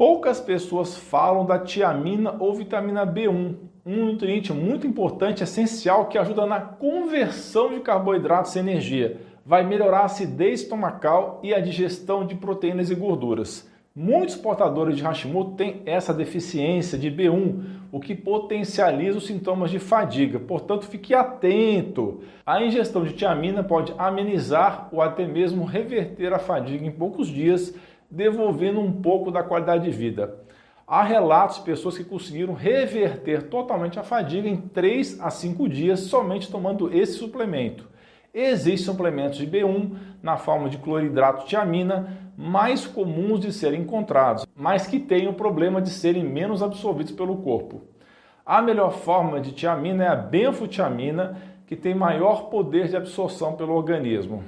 Poucas pessoas falam da tiamina ou vitamina B1, um nutriente muito importante, essencial, que ajuda na conversão de carboidratos em energia. Vai melhorar a acidez estomacal e a digestão de proteínas e gorduras. Muitos portadores de Hashimoto têm essa deficiência de B1, o que potencializa os sintomas de fadiga. Portanto, fique atento. A ingestão de tiamina pode amenizar ou até mesmo reverter a fadiga em poucos dias devolvendo um pouco da qualidade de vida. Há relatos de pessoas que conseguiram reverter totalmente a fadiga em 3 a 5 dias somente tomando esse suplemento. Existem suplementos de B1 na forma de cloridrato de amina mais comuns de serem encontrados, mas que têm o problema de serem menos absorvidos pelo corpo. A melhor forma de tiamina é a benfotiamina, que tem maior poder de absorção pelo organismo.